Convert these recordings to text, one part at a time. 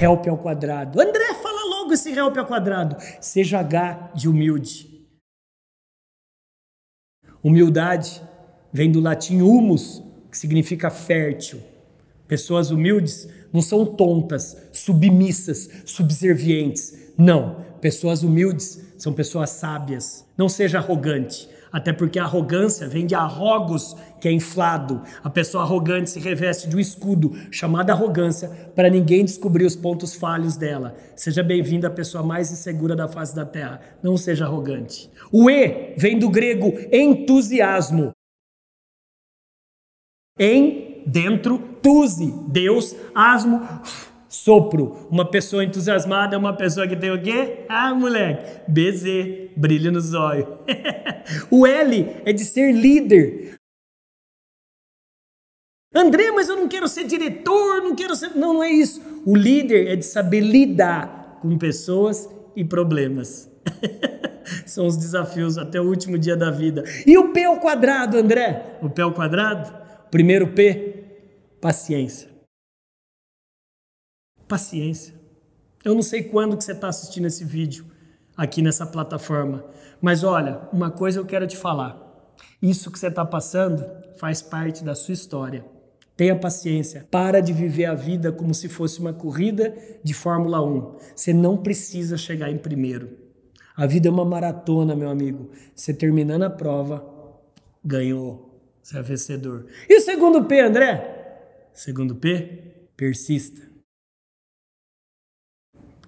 help ao quadrado. André, fala logo esse help ao quadrado. Seja H de humilde. Humildade vem do latim humus, que significa fértil. Pessoas humildes não são tontas, submissas, subservientes. Não. Pessoas humildes são pessoas sábias. Não seja arrogante. Até porque a arrogância vem de arrogos, que é inflado. A pessoa arrogante se reveste de um escudo chamado arrogância para ninguém descobrir os pontos falhos dela. Seja bem-vindo a pessoa mais insegura da face da terra. Não seja arrogante. O E vem do grego entusiasmo. Em, dentro, tusi, Deus, asmo, Sopro. Uma pessoa entusiasmada é uma pessoa que tem o quê? Ah, moleque, BZ, brilho nos olhos. o L é de ser líder. André, mas eu não quero ser diretor, não quero ser. Não, não é isso. O líder é de saber lidar com pessoas e problemas. São os desafios até o último dia da vida. E o P ao quadrado, André? O P ao quadrado? Primeiro P, paciência. Paciência. Eu não sei quando que você está assistindo esse vídeo aqui nessa plataforma, mas olha, uma coisa eu quero te falar. Isso que você está passando faz parte da sua história. Tenha paciência. Para de viver a vida como se fosse uma corrida de Fórmula 1. Você não precisa chegar em primeiro. A vida é uma maratona, meu amigo. Você terminando a prova, ganhou. Você é vencedor. E o segundo P, André? Segundo P, persista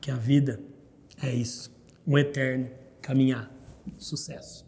que a vida é isso, um eterno caminhar. Sucesso.